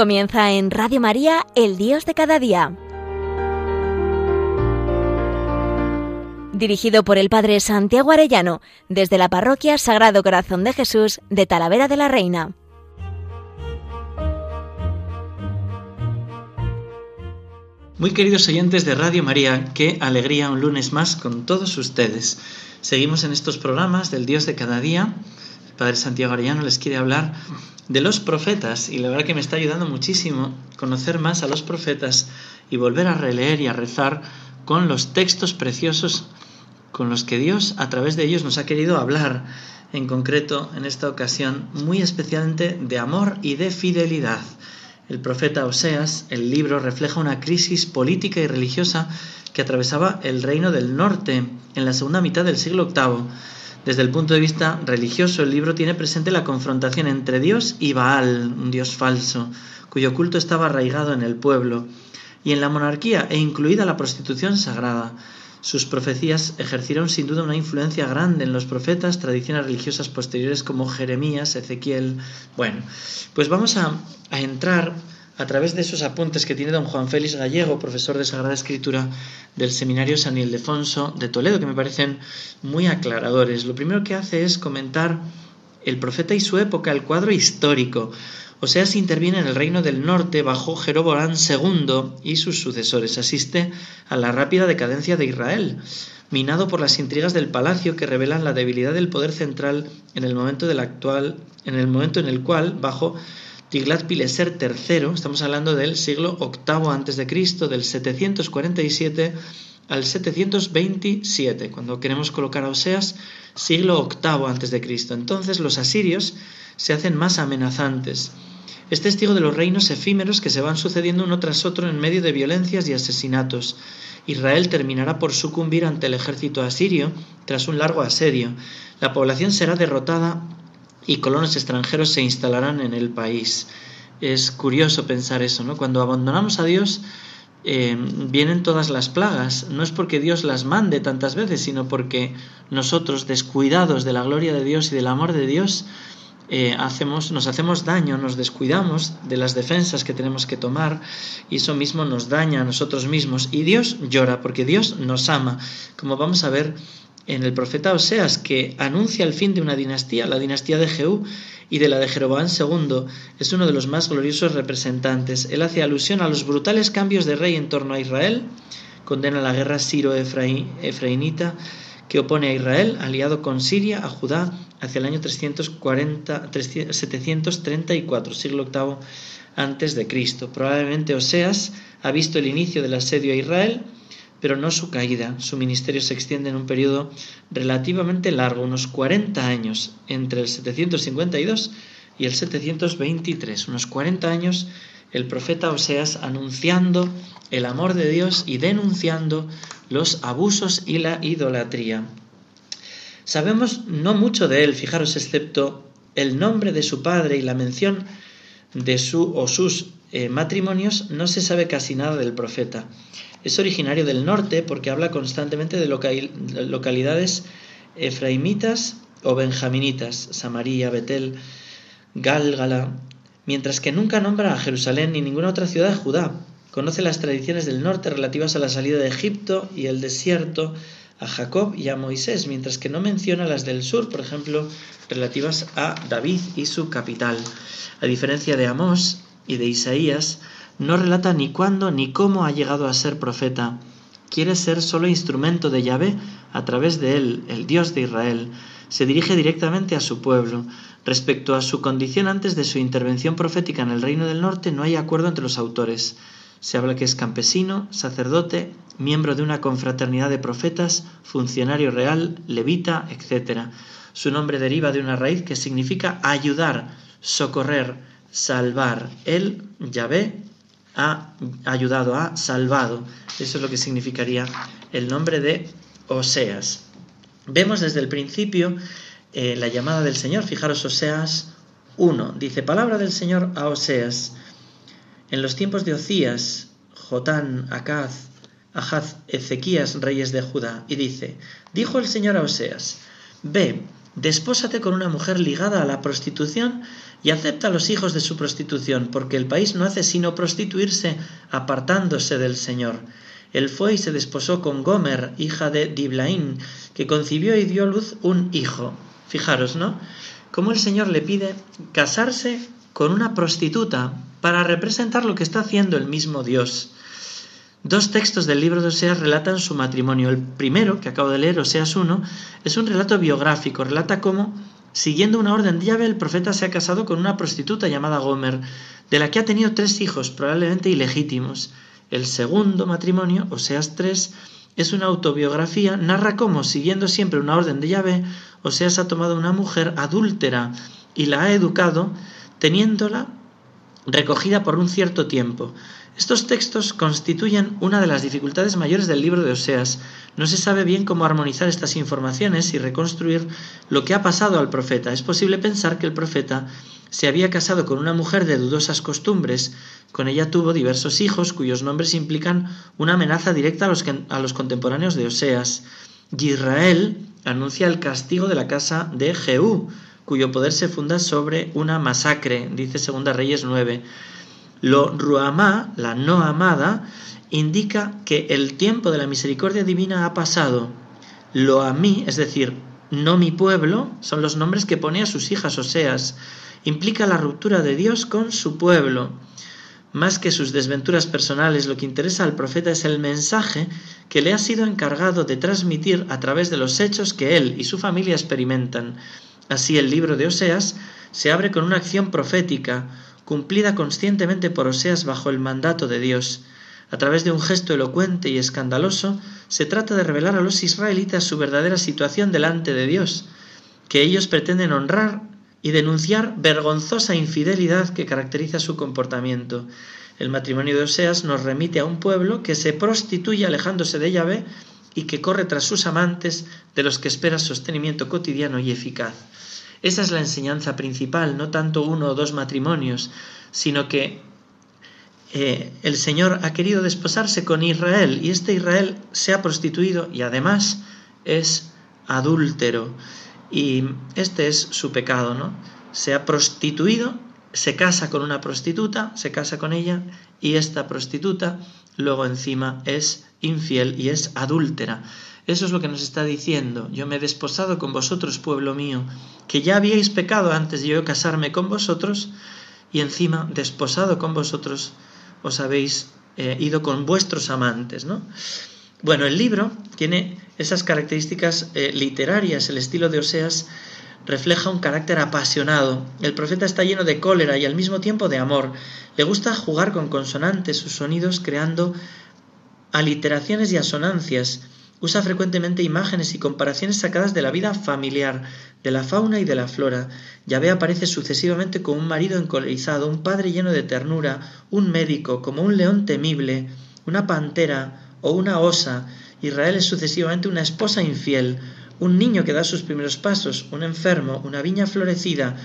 Comienza en Radio María, El Dios de cada día. Dirigido por el Padre Santiago Arellano, desde la Parroquia Sagrado Corazón de Jesús de Talavera de la Reina. Muy queridos oyentes de Radio María, qué alegría un lunes más con todos ustedes. Seguimos en estos programas del Dios de cada día. El Padre Santiago Arellano les quiere hablar de los profetas y la verdad que me está ayudando muchísimo conocer más a los profetas y volver a releer y a rezar con los textos preciosos con los que Dios a través de ellos nos ha querido hablar, en concreto en esta ocasión muy especialmente de amor y de fidelidad. El profeta Oseas, el libro refleja una crisis política y religiosa que atravesaba el reino del norte en la segunda mitad del siglo VIII. Desde el punto de vista religioso, el libro tiene presente la confrontación entre Dios y Baal, un dios falso, cuyo culto estaba arraigado en el pueblo, y en la monarquía e incluida la prostitución sagrada. Sus profecías ejercieron sin duda una influencia grande en los profetas, tradiciones religiosas posteriores como Jeremías, Ezequiel. Bueno, pues vamos a, entrar a través de esos apuntes que tiene don Juan Félix Gallego, profesor de Sagrada Escritura del Seminario San Ildefonso de Toledo, que me parecen muy aclaradores. Lo primero que hace es comentar el profeta y su época, el cuadro histórico. Oseas interviene en el reino del norte bajo Jeroboam II y sus sucesores. Asiste a la rápida decadencia de Israel, minado por las intrigas del palacio que revelan la debilidad del poder central en el momento del actual, en el momento en el cual, bajo Tiglat-Pileser III, estamos hablando del siglo VIII a.C., del 747 al 727, cuando queremos colocar a Oseas, siglo VIII a.C. Entonces los asirios se hacen más amenazantes es testigo de los reinos efímeros que se van sucediendo uno tras otro en medio de violencias y asesinatos. Israel terminará por sucumbir ante el ejército asirio tras un largo asedio. La población será derrotada y colonos extranjeros se instalarán en el país. Es curioso pensar eso, ¿no? Cuando abandonamos a Dios, eh, vienen todas las plagas. No es porque Dios las mande tantas veces, sino porque nosotros, descuidados de la gloria de Dios y del amor de Dios, eh, hacemos, nos hacemos daño, nos descuidamos de las defensas que tenemos que tomar y eso mismo nos daña a nosotros mismos. Y Dios llora porque Dios nos ama, como vamos a ver en el profeta Oseas, que anuncia el fin de una dinastía, la dinastía de Jehú y de la de Jeroboam II, es uno de los más gloriosos representantes. Él hace alusión a los brutales cambios de rey en torno a Israel, condena la guerra siro-efraínita, que opone a Israel, aliado con Siria, a Judá, hacia el año 340, 734, siglo VIII antes de Cristo. Probablemente Oseas ha visto el inicio del asedio a Israel, pero no su caída. Su ministerio se extiende en un periodo relativamente largo, unos 40 años, entre el 752 y el 723, unos 40 años el profeta Oseas anunciando el amor de Dios y denunciando los abusos y la idolatría. Sabemos no mucho de él, fijaros, excepto el nombre de su padre y la mención de su o sus eh, matrimonios, no se sabe casi nada del profeta. Es originario del norte porque habla constantemente de localidades efraimitas o benjaminitas, Samaria, Betel, Gálgala, mientras que nunca nombra a Jerusalén ni ninguna otra ciudad de Judá. Conoce las tradiciones del norte relativas a la salida de Egipto y el desierto, a Jacob y a Moisés, mientras que no menciona las del sur, por ejemplo, relativas a David y su capital. A diferencia de Amós y de Isaías, no relata ni cuándo ni cómo ha llegado a ser profeta. Quiere ser solo instrumento de Yahvé a través de él, el Dios de Israel. Se dirige directamente a su pueblo. Respecto a su condición antes de su intervención profética en el Reino del Norte, no hay acuerdo entre los autores. Se habla que es campesino, sacerdote, miembro de una confraternidad de profetas, funcionario real, levita, etc. Su nombre deriva de una raíz que significa ayudar, socorrer, salvar. Él, Yahvé, ha ayudado, ha salvado. Eso es lo que significaría el nombre de Oseas. Vemos desde el principio eh, la llamada del Señor. Fijaros, Oseas 1. Dice, palabra del Señor a Oseas. En los tiempos de Ocías, Jotán, Acaz, Ahaz, Ezequías, reyes de Judá, y dice, dijo el Señor a Oseas, ve, Despósate con una mujer ligada a la prostitución y acepta a los hijos de su prostitución, porque el país no hace sino prostituirse apartándose del Señor. Él fue y se desposó con Gomer, hija de Diblaín, que concibió y dio luz un hijo. Fijaros, ¿no? Cómo el Señor le pide casarse con una prostituta para representar lo que está haciendo el mismo Dios. Dos textos del libro de Oseas relatan su matrimonio. El primero, que acabo de leer, Oseas 1, es un relato biográfico. Relata cómo, siguiendo una orden de llave, el profeta se ha casado con una prostituta llamada Gomer, de la que ha tenido tres hijos, probablemente ilegítimos. El segundo matrimonio, Oseas 3, es una autobiografía, narra cómo, siguiendo siempre una orden de llave, Oseas ha tomado una mujer adúltera y la ha educado, teniéndola recogida por un cierto tiempo. Estos textos constituyen una de las dificultades mayores del libro de Oseas. No se sabe bien cómo armonizar estas informaciones y reconstruir lo que ha pasado al profeta. Es posible pensar que el profeta se había casado con una mujer de dudosas costumbres. Con ella tuvo diversos hijos cuyos nombres implican una amenaza directa a los, a los contemporáneos de Oseas. Israel anuncia el castigo de la casa de Jehú, cuyo poder se funda sobre una masacre, dice Segunda Reyes 9. Lo ruamá, la no amada, indica que el tiempo de la misericordia divina ha pasado. Lo a mí, es decir, no mi pueblo, son los nombres que pone a sus hijas Oseas. Implica la ruptura de Dios con su pueblo. Más que sus desventuras personales, lo que interesa al profeta es el mensaje que le ha sido encargado de transmitir a través de los hechos que él y su familia experimentan. Así el libro de Oseas se abre con una acción profética, cumplida conscientemente por Oseas bajo el mandato de Dios. A través de un gesto elocuente y escandaloso, se trata de revelar a los israelitas su verdadera situación delante de Dios, que ellos pretenden honrar y denunciar vergonzosa infidelidad que caracteriza su comportamiento. El matrimonio de Oseas nos remite a un pueblo que se prostituye alejándose de Yahvé y que corre tras sus amantes de los que espera sostenimiento cotidiano y eficaz. Esa es la enseñanza principal, no tanto uno o dos matrimonios, sino que eh, el Señor ha querido desposarse con Israel y este Israel se ha prostituido y además es adúltero. Y este es su pecado, ¿no? Se ha prostituido, se casa con una prostituta, se casa con ella y esta prostituta luego encima es infiel y es adúltera. Eso es lo que nos está diciendo. Yo me he desposado con vosotros, pueblo mío, que ya habíais pecado antes de yo casarme con vosotros, y encima, desposado con vosotros, os habéis eh, ido con vuestros amantes, ¿no? Bueno, el libro tiene esas características eh, literarias, el estilo de Oseas refleja un carácter apasionado. El profeta está lleno de cólera y al mismo tiempo de amor. Le gusta jugar con consonantes, sus sonidos, creando aliteraciones y asonancias Usa frecuentemente imágenes y comparaciones sacadas de la vida familiar, de la fauna y de la flora. Yahvé aparece sucesivamente como un marido encolerizado, un padre lleno de ternura, un médico, como un león temible, una pantera o una osa. Israel es sucesivamente una esposa infiel, un niño que da sus primeros pasos, un enfermo, una viña florecida,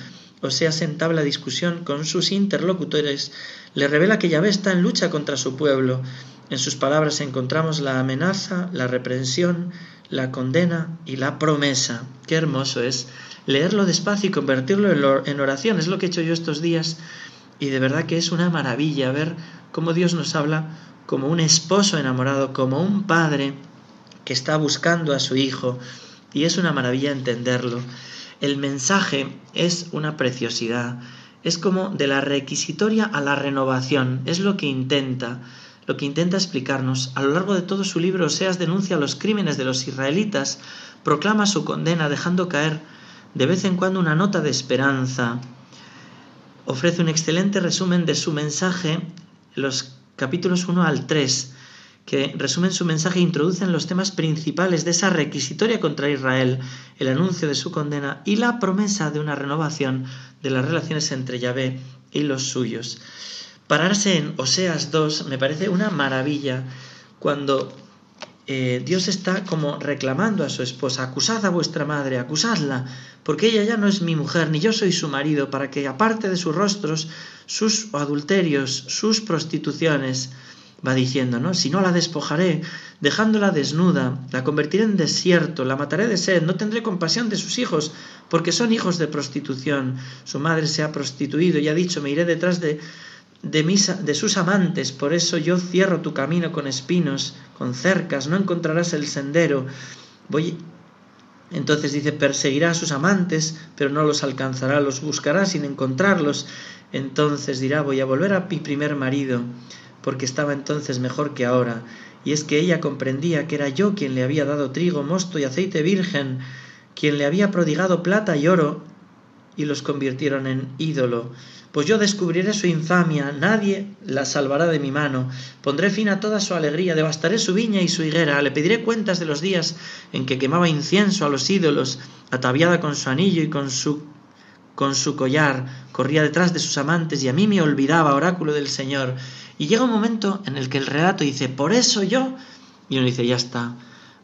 o sea, se entabla discusión con sus interlocutores, le revela que Yahvé está en lucha contra su pueblo, en sus palabras encontramos la amenaza, la reprensión, la condena y la promesa. Qué hermoso es leerlo despacio y convertirlo en oración. Es lo que he hecho yo estos días y de verdad que es una maravilla ver cómo Dios nos habla como un esposo enamorado, como un padre que está buscando a su hijo y es una maravilla entenderlo. El mensaje es una preciosidad, es como de la requisitoria a la renovación, es lo que intenta lo que intenta explicarnos. A lo largo de todo su libro, Oseas denuncia los crímenes de los israelitas, proclama su condena, dejando caer de vez en cuando una nota de esperanza. Ofrece un excelente resumen de su mensaje, los capítulos 1 al 3, que resumen su mensaje e introducen los temas principales de esa requisitoria contra Israel, el anuncio de su condena y la promesa de una renovación de las relaciones entre Yahvé y los suyos. Pararse en Oseas 2 me parece una maravilla cuando eh, Dios está como reclamando a su esposa, acusad a vuestra madre, acusadla, porque ella ya no es mi mujer, ni yo soy su marido, para que aparte de sus rostros, sus adulterios, sus prostituciones, va diciendo, ¿no? Si no la despojaré, dejándola desnuda, la convertiré en desierto, la mataré de sed, no tendré compasión de sus hijos, porque son hijos de prostitución. Su madre se ha prostituido y ha dicho, me iré detrás de, de, de sus amantes, por eso yo cierro tu camino con espinos, con cercas, no encontrarás el sendero. Voy entonces dice, perseguirá a sus amantes, pero no los alcanzará, los buscará sin encontrarlos. Entonces dirá, voy a volver a mi primer marido porque estaba entonces mejor que ahora, y es que ella comprendía que era yo quien le había dado trigo, mosto y aceite virgen, quien le había prodigado plata y oro, y los convirtieron en ídolo. Pues yo descubriré su infamia, nadie la salvará de mi mano, pondré fin a toda su alegría, devastaré su viña y su higuera, le pediré cuentas de los días en que quemaba incienso a los ídolos, ataviada con su anillo y con su con su collar, corría detrás de sus amantes y a mí me olvidaba, oráculo del Señor. Y llega un momento en el que el relato dice, por eso yo, y uno dice, ya está,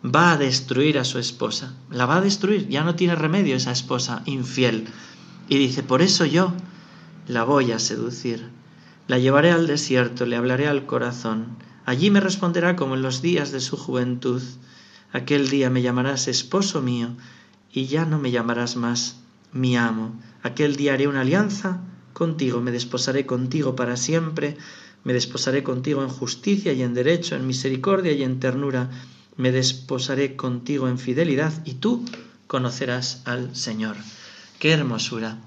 va a destruir a su esposa, la va a destruir, ya no tiene remedio esa esposa infiel. Y dice, por eso yo la voy a seducir, la llevaré al desierto, le hablaré al corazón, allí me responderá como en los días de su juventud, aquel día me llamarás esposo mío, y ya no me llamarás más mi amo, aquel día haré una alianza contigo, me desposaré contigo para siempre, me desposaré contigo en justicia y en derecho, en misericordia y en ternura. Me desposaré contigo en fidelidad y tú conocerás al Señor. Qué hermosura.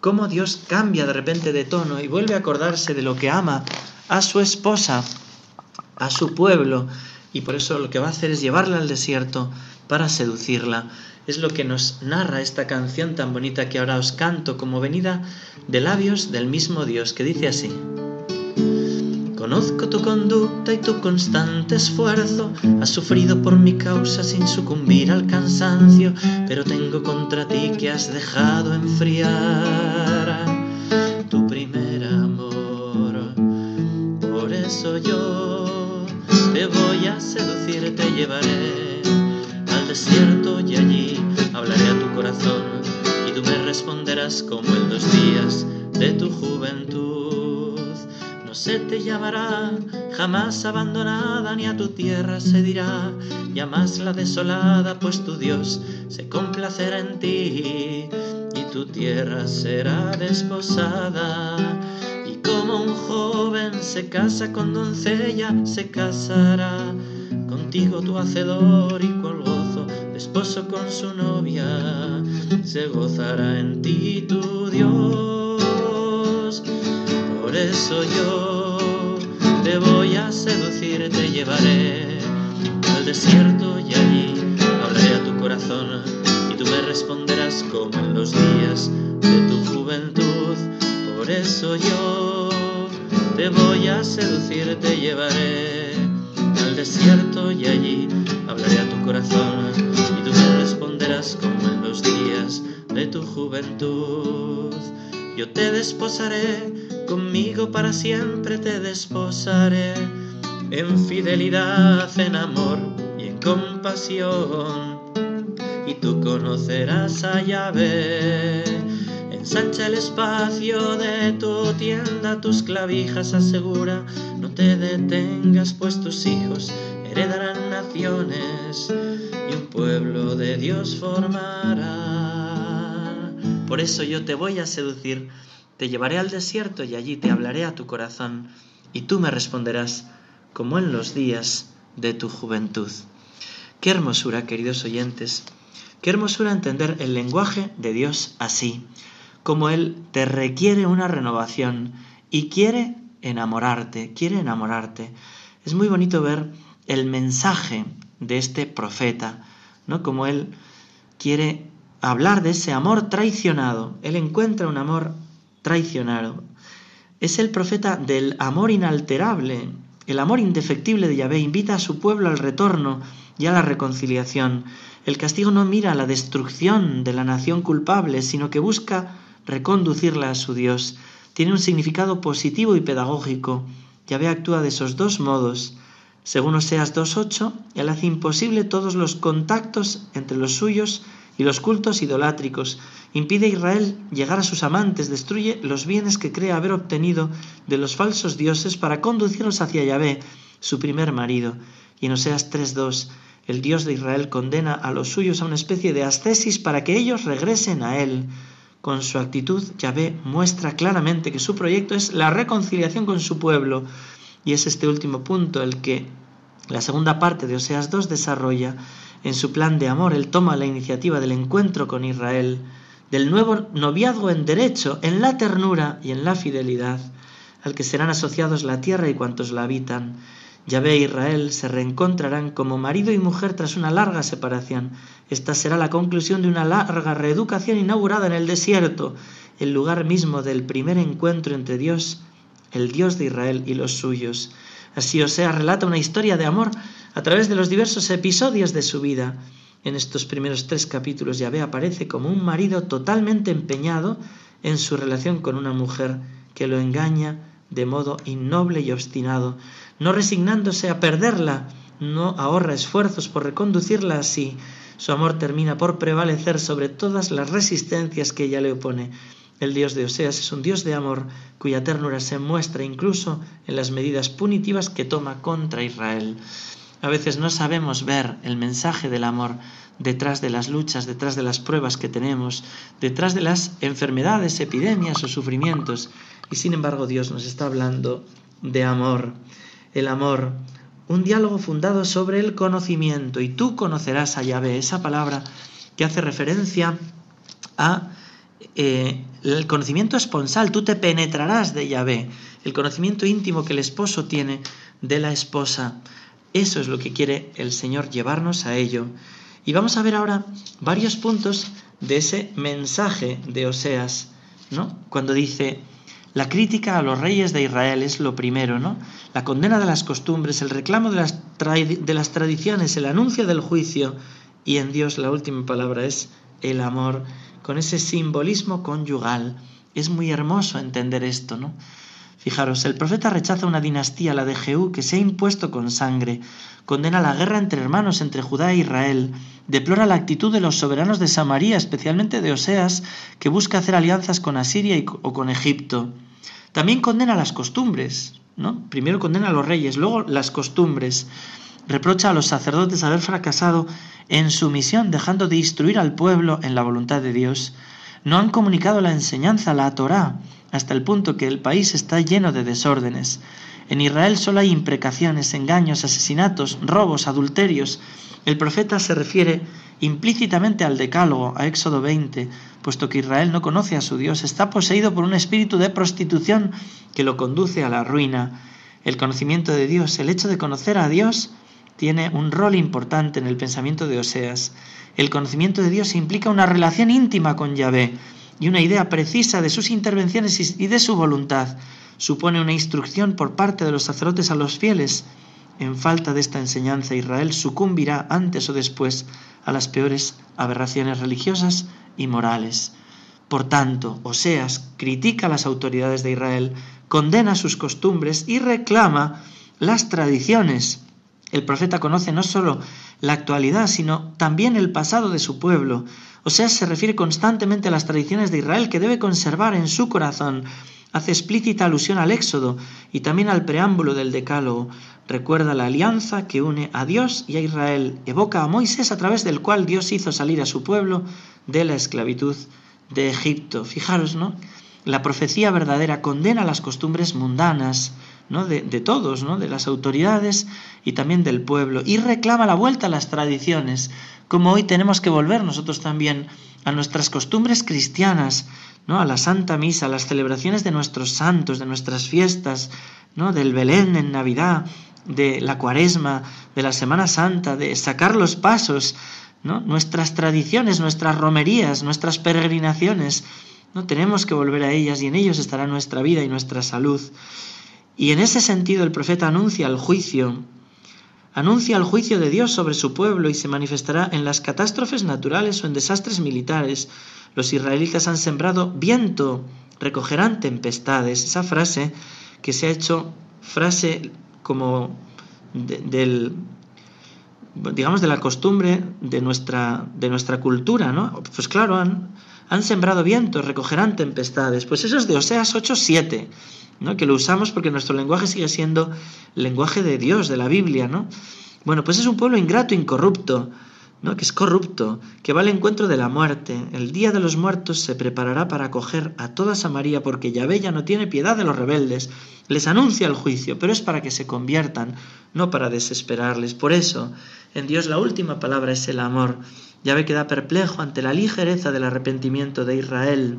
Cómo Dios cambia de repente de tono y vuelve a acordarse de lo que ama a su esposa, a su pueblo, y por eso lo que va a hacer es llevarla al desierto para seducirla. Es lo que nos narra esta canción tan bonita que ahora os canto como venida de labios del mismo Dios, que dice así. Conozco tu conducta y tu constante esfuerzo. Has sufrido por mi causa sin sucumbir al cansancio, pero tengo contra ti que has dejado enfriar tu primer amor. Por eso yo te voy a seducir, te llevaré al desierto y allí hablaré a tu corazón y tú me responderás como en los días de tu juventud no se te llamará jamás abandonada, ni a tu tierra se dirá más la desolada, pues tu Dios se complacerá en ti y tu tierra será desposada. Y como un joven se casa con doncella, se casará contigo tu hacedor y cual gozo de esposo con su novia, se gozará en ti tu Dios. Por eso yo te voy a seducir, te llevaré al desierto y allí hablaré a tu corazón y tú me responderás como en los días de tu juventud. Por eso yo te voy a seducir, te llevaré al desierto y allí hablaré a tu corazón y tú me responderás como en los días de tu juventud. Yo te desposaré conmigo para siempre te desposaré, en fidelidad, en amor y en compasión. Y tú conocerás a Yahvé. Ensancha el espacio de tu tienda, tus clavijas asegura, no te detengas, pues tus hijos heredarán naciones y un pueblo de Dios formará. Por eso yo te voy a seducir te llevaré al desierto y allí te hablaré a tu corazón, y tú me responderás como en los días de tu juventud. Qué hermosura, queridos oyentes, qué hermosura entender el lenguaje de Dios así, como Él te requiere una renovación y quiere enamorarte, quiere enamorarte. Es muy bonito ver el mensaje de este profeta, ¿no? Como Él quiere hablar de ese amor traicionado. Él encuentra un amor traicionado. Es el profeta del amor inalterable, el amor indefectible de Yahvé. Invita a su pueblo al retorno y a la reconciliación. El castigo no mira a la destrucción de la nación culpable, sino que busca reconducirla a su Dios. Tiene un significado positivo y pedagógico. Yahvé actúa de esos dos modos. Según Oseas 2.8, Él hace imposible todos los contactos entre los suyos y los cultos idolátricos, impide a Israel llegar a sus amantes, destruye los bienes que cree haber obtenido de los falsos dioses para conducirlos hacia Yahvé, su primer marido. Y en Oseas 3.2, el Dios de Israel condena a los suyos a una especie de ascesis para que ellos regresen a Él. Con su actitud, Yahvé muestra claramente que su proyecto es la reconciliación con su pueblo. Y es este último punto el que la segunda parte de Oseas 2 desarrolla. En su plan de amor, Él toma la iniciativa del encuentro con Israel, del nuevo noviazgo en derecho, en la ternura y en la fidelidad, al que serán asociados la tierra y cuantos la habitan. Yahvé e Israel se reencontrarán como marido y mujer tras una larga separación. Esta será la conclusión de una larga reeducación inaugurada en el desierto, el lugar mismo del primer encuentro entre Dios, el Dios de Israel y los suyos. Así Osea relata una historia de amor a través de los diversos episodios de su vida. En estos primeros tres capítulos Yahvé aparece como un marido totalmente empeñado en su relación con una mujer que lo engaña de modo innoble y obstinado, no resignándose a perderla, no ahorra esfuerzos por reconducirla así. Su amor termina por prevalecer sobre todas las resistencias que ella le opone. El Dios de Oseas es un Dios de amor cuya ternura se muestra incluso en las medidas punitivas que toma contra Israel. A veces no sabemos ver el mensaje del amor detrás de las luchas, detrás de las pruebas que tenemos, detrás de las enfermedades, epidemias o sufrimientos. Y sin embargo Dios nos está hablando de amor. El amor, un diálogo fundado sobre el conocimiento. Y tú conocerás a Yahvé, esa palabra que hace referencia a eh, el conocimiento esponsal, tú te penetrarás de Yahvé, el conocimiento íntimo que el esposo tiene de la esposa. Eso es lo que quiere el Señor llevarnos a ello. Y vamos a ver ahora varios puntos de ese mensaje de Oseas, ¿no? Cuando dice, la crítica a los reyes de Israel es lo primero, ¿no? La condena de las costumbres, el reclamo de las, tradiciones, el anuncio del juicio, y en Dios la última palabra es el amor con ese simbolismo conyugal. Es muy hermoso entender esto, ¿no? Fijaros, el profeta rechaza una dinastía, la de Jehú, que se ha impuesto con sangre, condena la guerra entre hermanos, entre Judá e Israel, deplora la actitud de los soberanos de Samaria, especialmente de Oseas, que busca hacer alianzas con Asiria o con Egipto. También condena las costumbres, ¿no? Primero condena a los reyes, luego las costumbres. Reprocha a los sacerdotes haber fracasado en su misión, dejando de instruir al pueblo en la voluntad de Dios. No han comunicado la enseñanza, la Torá, hasta el punto que el país está lleno de desórdenes. En Israel solo hay imprecaciones, engaños, asesinatos, robos, adulterios. El profeta se refiere implícitamente al Decálogo, a Éxodo 20, puesto que Israel no conoce a su Dios, está poseído por un espíritu de prostitución que lo conduce a la ruina. El conocimiento de Dios, el hecho de conocer a Dios, tiene un rol importante en el pensamiento de Oseas. El conocimiento de Dios implica una relación íntima con Yahvé y una idea precisa de sus intervenciones y de su voluntad. Supone una instrucción por parte de los sacerdotes a los fieles. En falta de esta enseñanza, Israel sucumbirá antes o después a las peores aberraciones religiosas y morales. Por tanto, Oseas critica a las autoridades de Israel, condena sus costumbres y reclama las tradiciones el profeta conoce no solo la actualidad, sino también el pasado de su pueblo. O sea, se refiere constantemente a las tradiciones de Israel que debe conservar en su corazón. Hace explícita alusión al Éxodo y también al preámbulo del Decálogo. Recuerda la alianza que une a Dios y a Israel. Evoca a Moisés a través del cual Dios hizo salir a su pueblo de la esclavitud de Egipto. Fijaros, ¿no? La profecía verdadera condena las costumbres mundanas, de, todos, ¿no? de las autoridades y también del pueblo, y reclama la vuelta a las tradiciones, como hoy tenemos que volver nosotros también a nuestras costumbres cristianas, ¿no? a la Santa Misa, a las celebraciones de nuestros santos, de nuestras fiestas, ¿no? del Belén en Navidad, de la Cuaresma, de la Semana Santa, de sacar los pasos, nuestras tradiciones, nuestras romerías, nuestras peregrinaciones, no tenemos que volver a ellas y en ellos estará nuestra vida y nuestra salud. Y en ese sentido el profeta anuncia el juicio, anuncia el juicio de Dios sobre su pueblo y se manifestará en las catástrofes naturales o en desastres militares. Los israelitas han sembrado viento, recogerán tempestades. Esa frase que se ha hecho frase como del digamos, de la costumbre de nuestra, de nuestra cultura, ¿no? Pues claro, han, han sembrado vientos, recogerán tempestades. Pues eso es de Oseas 8.7, ¿no? Que lo usamos porque nuestro lenguaje sigue siendo el lenguaje de Dios, de la Biblia, ¿no? Bueno, pues es un pueblo ingrato, incorrupto, ¿no? que es corrupto, que va al encuentro de la muerte. El día de los muertos se preparará para acoger a toda Samaria, porque Yahvé ya no tiene piedad de los rebeldes. Les anuncia el juicio, pero es para que se conviertan, no para desesperarles. Por eso, en Dios la última palabra es el amor. Yahvé queda perplejo ante la ligereza del arrepentimiento de Israel.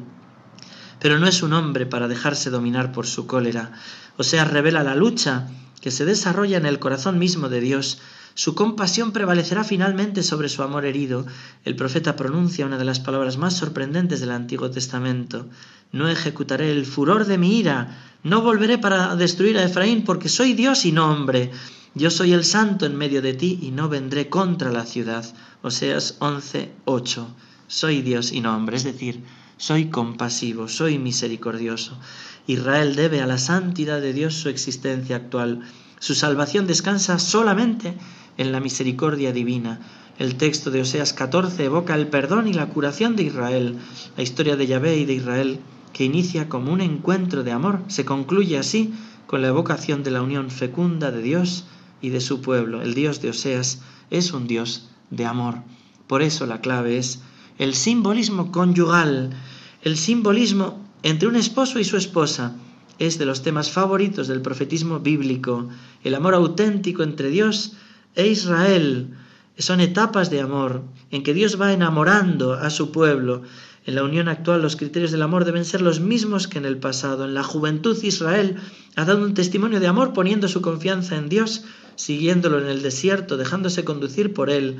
Pero no es un hombre para dejarse dominar por su cólera. O sea, revela la lucha que se desarrolla en el corazón mismo de Dios su compasión prevalecerá finalmente sobre su amor herido. El profeta pronuncia una de las palabras más sorprendentes del Antiguo Testamento. No ejecutaré el furor de mi ira, no volveré para destruir a Efraín, porque soy Dios y no hombre. Yo soy el santo en medio de ti y no vendré contra la ciudad. Oseas 11, 8. Soy Dios y no hombre, es decir, soy compasivo, soy misericordioso. Israel debe a la santidad de Dios su existencia actual. Su salvación descansa solamente en la misericordia divina. El texto de Oseas 14 evoca el perdón y la curación de Israel. La historia de Yahvé y de Israel, que inicia como un encuentro de amor, se concluye así con la evocación de la unión fecunda de Dios y de su pueblo. El Dios de Oseas es un Dios de amor. Por eso la clave es el simbolismo conyugal, el simbolismo entre un esposo y su esposa. Es de los temas favoritos del profetismo bíblico, el amor auténtico entre Dios e Israel. Son etapas de amor en que Dios va enamorando a su pueblo. En la unión actual los criterios del amor deben ser los mismos que en el pasado. En la juventud Israel ha dado un testimonio de amor poniendo su confianza en Dios, siguiéndolo en el desierto, dejándose conducir por él.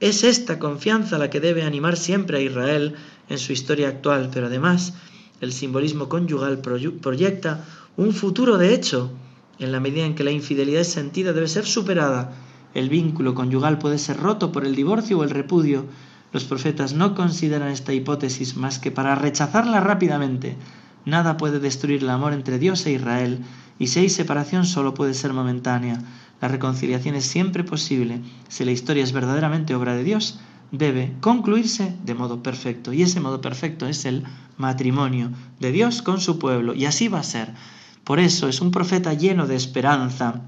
Es esta confianza la que debe animar siempre a Israel en su historia actual, pero además el simbolismo conyugal proyecta un futuro de hecho. En la medida en que la infidelidad es sentida debe ser superada el vínculo conyugal puede ser roto por el divorcio o el repudio. Los profetas no consideran esta hipótesis más que para rechazarla rápidamente. Nada puede destruir el amor entre Dios e Israel, y si hay separación solo puede ser momentánea. La reconciliación es siempre posible. Si la historia es verdaderamente obra de Dios, debe concluirse de modo perfecto. Y ese modo perfecto es el matrimonio de Dios con su pueblo. Y así va a ser. Por eso es un profeta lleno de esperanza.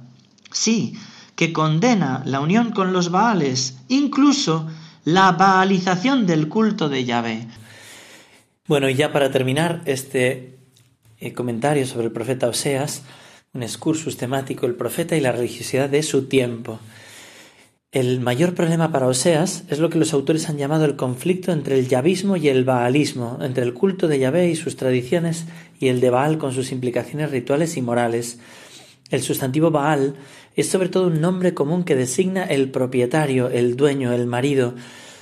Sí, que condena la unión con los Baales, incluso la baalización del culto de Yahvé. Bueno, y ya para terminar este eh, comentario sobre el profeta Oseas, un excursus temático, el profeta y la religiosidad de su tiempo. El mayor problema para Oseas es lo que los autores han llamado el conflicto entre el yavismo y el baalismo, entre el culto de Yahvé y sus tradiciones y el de Baal con sus implicaciones rituales y morales. El sustantivo Baal es sobre todo un nombre común que designa el propietario, el dueño, el marido.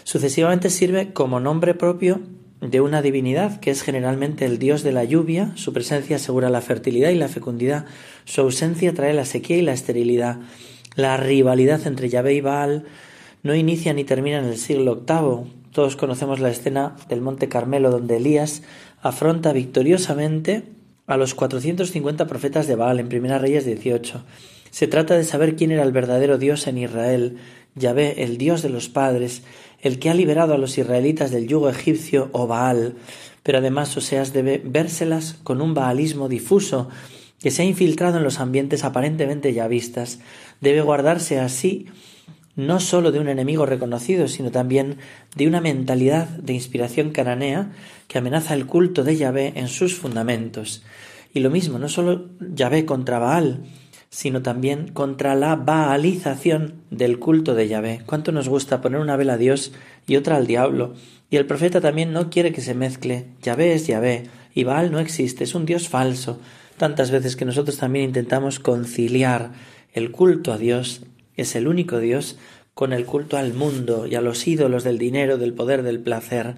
Sucesivamente sirve como nombre propio de una divinidad que es generalmente el dios de la lluvia, su presencia asegura la fertilidad y la fecundidad, su ausencia trae la sequía y la esterilidad. La rivalidad entre Yahvé y Baal no inicia ni termina en el siglo VIII. Todos conocemos la escena del Monte Carmelo donde Elías afronta victoriosamente a los 450 profetas de Baal en Primera Reyes 18. Se trata de saber quién era el verdadero Dios en Israel, Yahvé, el Dios de los padres, el que ha liberado a los israelitas del yugo egipcio o Baal, pero además Oseas debe vérselas con un baalismo difuso que se ha infiltrado en los ambientes aparentemente yavistas. Debe guardarse así no sólo de un enemigo reconocido, sino también de una mentalidad de inspiración cananea que amenaza el culto de Yahvé en sus fundamentos. Y lo mismo, no sólo Yahvé contra Baal, sino también contra la baalización del culto de Yahvé. ¿Cuánto nos gusta poner una vela a Dios y otra al diablo? Y el profeta también no quiere que se mezcle. Yahvé es Yahvé y Baal no existe, es un Dios falso. Tantas veces que nosotros también intentamos conciliar el culto a Dios es el único Dios con el culto al mundo y a los ídolos del dinero, del poder, del placer.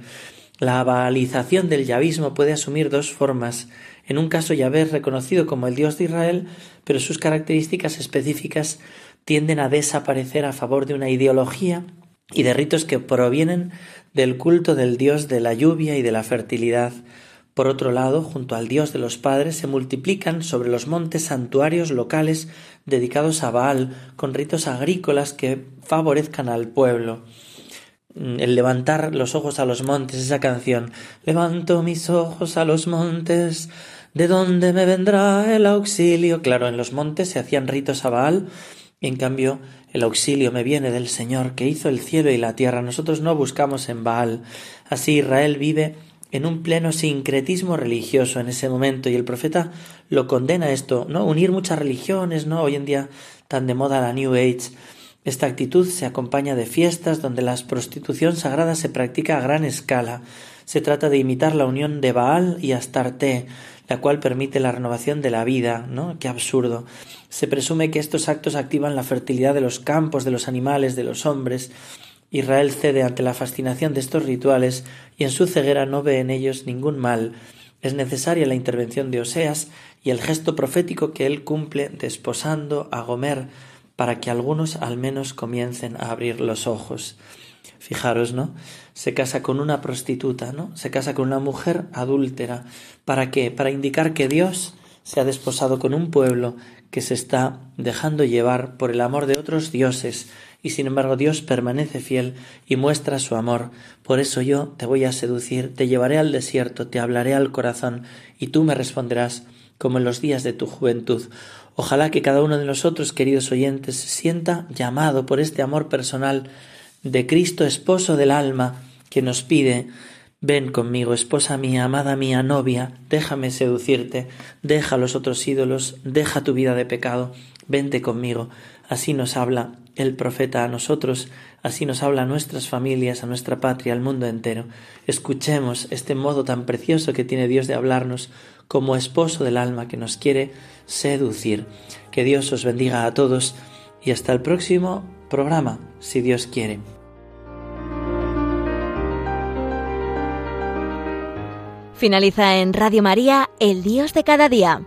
La baalización del yavismo puede asumir dos formas. En un caso Yahvé es reconocido como el Dios de Israel, pero sus características específicas tienden a desaparecer a favor de una ideología y de ritos que provienen del culto del Dios de la lluvia y de la fertilidad. Por otro lado, junto al Dios de los padres se multiplican sobre los montes santuarios locales dedicados a Baal, con ritos agrícolas que favorezcan al pueblo. Mm, el levantar los ojos a los montes, esa canción. Levanto mis ojos a los montes, ¿de dónde me vendrá el auxilio? Claro, en los montes se hacían ritos a Baal, y en cambio el auxilio me viene del Señor que hizo el cielo y la tierra. Nosotros no buscamos en Baal. Así Israel vive en un pleno sincretismo religioso en ese momento y el profeta lo condena esto, ¿no? Unir muchas religiones, ¿no? Hoy en día tan de moda la New Age. Esta actitud se acompaña de fiestas donde la prostitución sagrada se practica a gran escala. Se trata de imitar la unión de Baal y Astarte, la cual permite la renovación de la vida, ¿no? Qué absurdo. Se presume que estos actos activan la fertilidad de los campos, de los animales, de los hombres, Israel cede ante la fascinación de estos rituales y en su ceguera no ve en ellos ningún mal. Es necesaria la intervención de Oseas y el gesto profético que él cumple desposando a Gomer para que algunos al menos comiencen a abrir los ojos. Fijaros, ¿no? Se casa con una prostituta, ¿no? Se casa con una mujer adúltera. ¿Para qué? Para indicar que Dios se ha desposado con un pueblo que se está dejando llevar por el amor de otros dioses y sin embargo Dios permanece fiel y muestra su amor. Por eso yo te voy a seducir, te llevaré al desierto, te hablaré al corazón, y tú me responderás como en los días de tu juventud. Ojalá que cada uno de nosotros, queridos oyentes, se sienta llamado por este amor personal de Cristo, esposo del alma, que nos pide Ven conmigo, esposa mía, amada mía, novia, déjame seducirte, deja los otros ídolos, deja tu vida de pecado, vente conmigo. Así nos habla el profeta a nosotros, así nos habla a nuestras familias, a nuestra patria, al mundo entero. Escuchemos este modo tan precioso que tiene Dios de hablarnos como esposo del alma que nos quiere seducir. Que Dios os bendiga a todos y hasta el próximo programa, si Dios quiere. Finaliza en Radio María, El Dios de cada día.